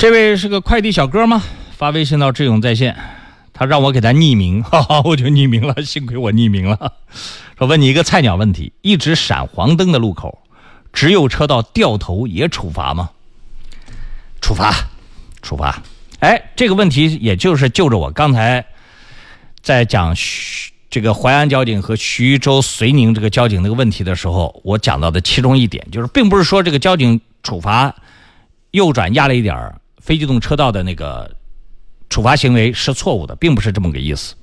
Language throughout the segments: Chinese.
这位是个快递小哥吗？发微信到智勇在线，他让我给他匿名，哈哈，我就匿名了，幸亏我匿名了。说问你一个菜鸟问题：一直闪黄灯的路口，只有车道掉头也处罚吗？处罚，处罚。哎，这个问题也就是就着我刚才在讲这个淮安交警和徐州遂宁这个交警那个问题的时候，我讲到的其中一点，就是并不是说这个交警处罚右转压了一点儿非机动车道的那个处罚行为是错误的，并不是这么个意思，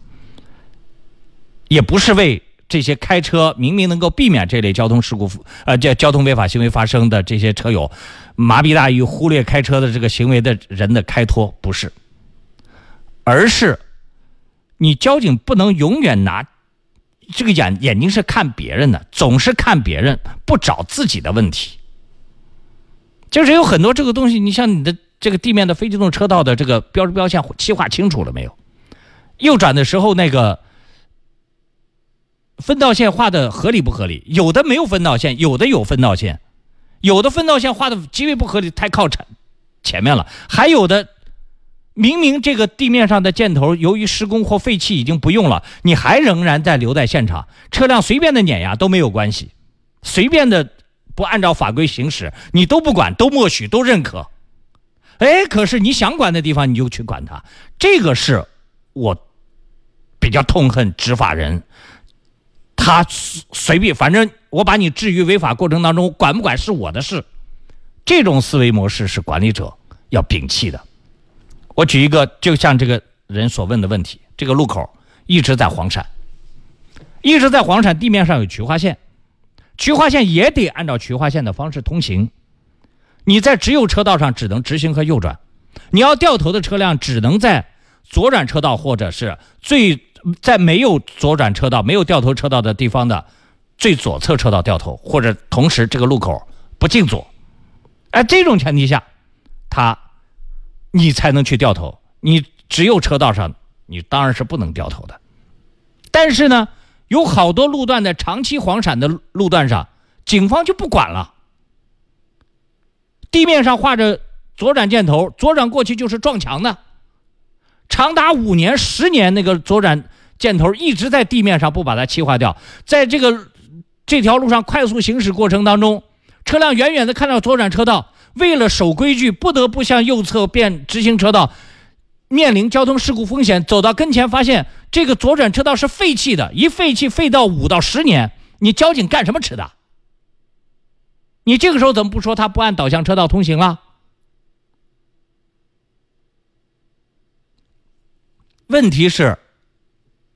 也不是为这些开车明明能够避免这类交通事故呃这交通违法行为发生的这些车友麻痹大意忽略开车的这个行为的人的开脱，不是，而是你交警不能永远拿这个眼眼睛是看别人的，总是看别人，不找自己的问题。就是有很多这个东西，你像你的这个地面的非机动车道的这个标志标线漆画清楚了没有？右转的时候那个分道线画的合理不合理？有的没有分道线，有的有分道线，有的分道线画的极为不合理，太靠前前面了，还有的明明这个地面上的箭头由于施工或废弃已经不用了，你还仍然在留在现场，车辆随便的碾压都没有关系，随便的。不按照法规行驶，你都不管，都默许，都认可。哎，可是你想管的地方，你就去管它。这个是我比较痛恨执法人，他随随便，反正我把你置于违法过程当中，管不管是我的事。这种思维模式是管理者要摒弃的。我举一个，就像这个人所问的问题：这个路口一直在黄闪，一直在黄闪，地面上有渠化线。渠化线也得按照渠化线的方式通行，你在直右车道上只能直行和右转，你要掉头的车辆只能在左转车道或者是最在没有左转车道、没有掉头车道的地方的最左侧车道掉头，或者同时这个路口不进左，哎，这种前提下，他你才能去掉头。你直右车道上你当然是不能掉头的，但是呢。有好多路段的长期黄闪的路段上，警方就不管了。地面上画着左转箭头，左转过去就是撞墙的，长达五年、十年，那个左转箭头一直在地面上，不把它漆化掉。在这个这条路上快速行驶过程当中，车辆远远的看到左转车道，为了守规矩，不得不向右侧变直行车道。面临交通事故风险，走到跟前发现这个左转车道是废弃的，一废弃废到五到十年，你交警干什么吃的？你这个时候怎么不说他不按导向车道通行了？问题是，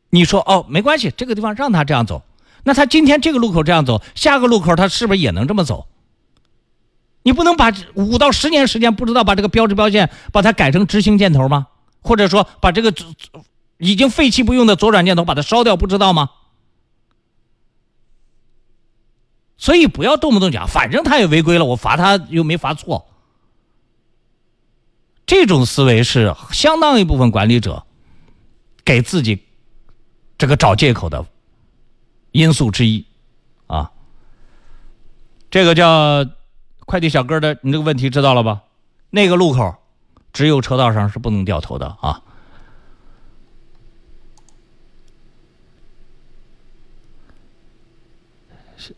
你说哦没关系，这个地方让他这样走，那他今天这个路口这样走，下个路口他是不是也能这么走？你不能把五到十年时间不知道把这个标志标线把它改成直行箭头吗？或者说，把这个已经废弃不用的左转箭头把它烧掉，不知道吗？所以不要动不动讲，反正他也违规了，我罚他又没罚错。这种思维是相当一部分管理者给自己这个找借口的因素之一啊。这个叫快递小哥的，你这个问题知道了吧？那个路口。只有车道上是不能掉头的啊！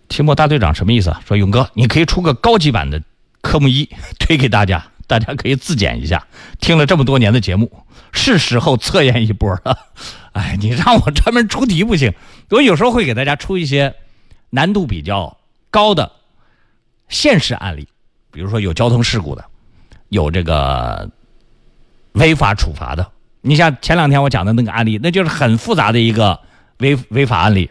提莫大队长什么意思啊？说勇哥，你可以出个高级版的科目一 推给大家，大家可以自检一下。听了这么多年的节目，是时候测验一波了。哎，你让我专门出题不行，我有时候会给大家出一些难度比较高的现实案例，比如说有交通事故的，有这个。违法处罚的，你像前两天我讲的那个案例，那就是很复杂的一个违违法案例，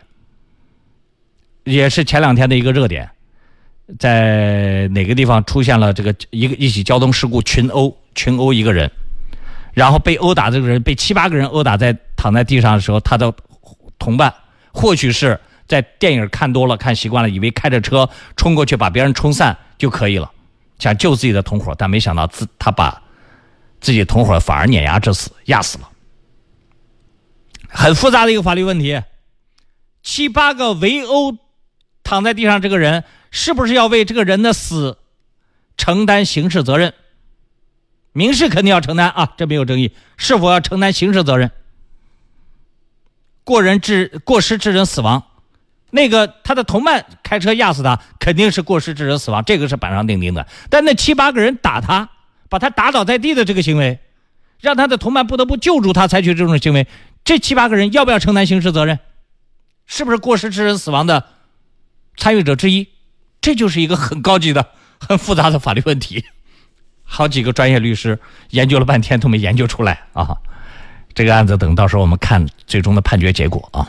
也是前两天的一个热点，在哪个地方出现了这个一个一起交通事故群殴群殴一个人，然后被殴打这个人被七八个人殴打在躺在地上的时候，他的同伴或许是在电影看多了看习惯了，以为开着车冲过去把别人冲散就可以了，想救自己的同伙，但没想到自他把。自己同伙反而碾压致死，压死了，很复杂的一个法律问题。七八个围殴躺在地上这个人，是不是要为这个人的死承担刑事责任？民事肯定要承担啊，这没有争议。是否要承担刑事责任？过人致过失致人死亡，那个他的同伴开车压死他，肯定是过失致人死亡，这个是板上钉钉的。但那七八个人打他，把他打倒在地的这个行为，让他的同伴不得不救助他，采取这种行为，这七八个人要不要承担刑事责任？是不是过失致人死亡的参与者之一？这就是一个很高级的、很复杂的法律问题。好几个专业律师研究了半天都没研究出来啊！这个案子等到时候我们看最终的判决结果啊。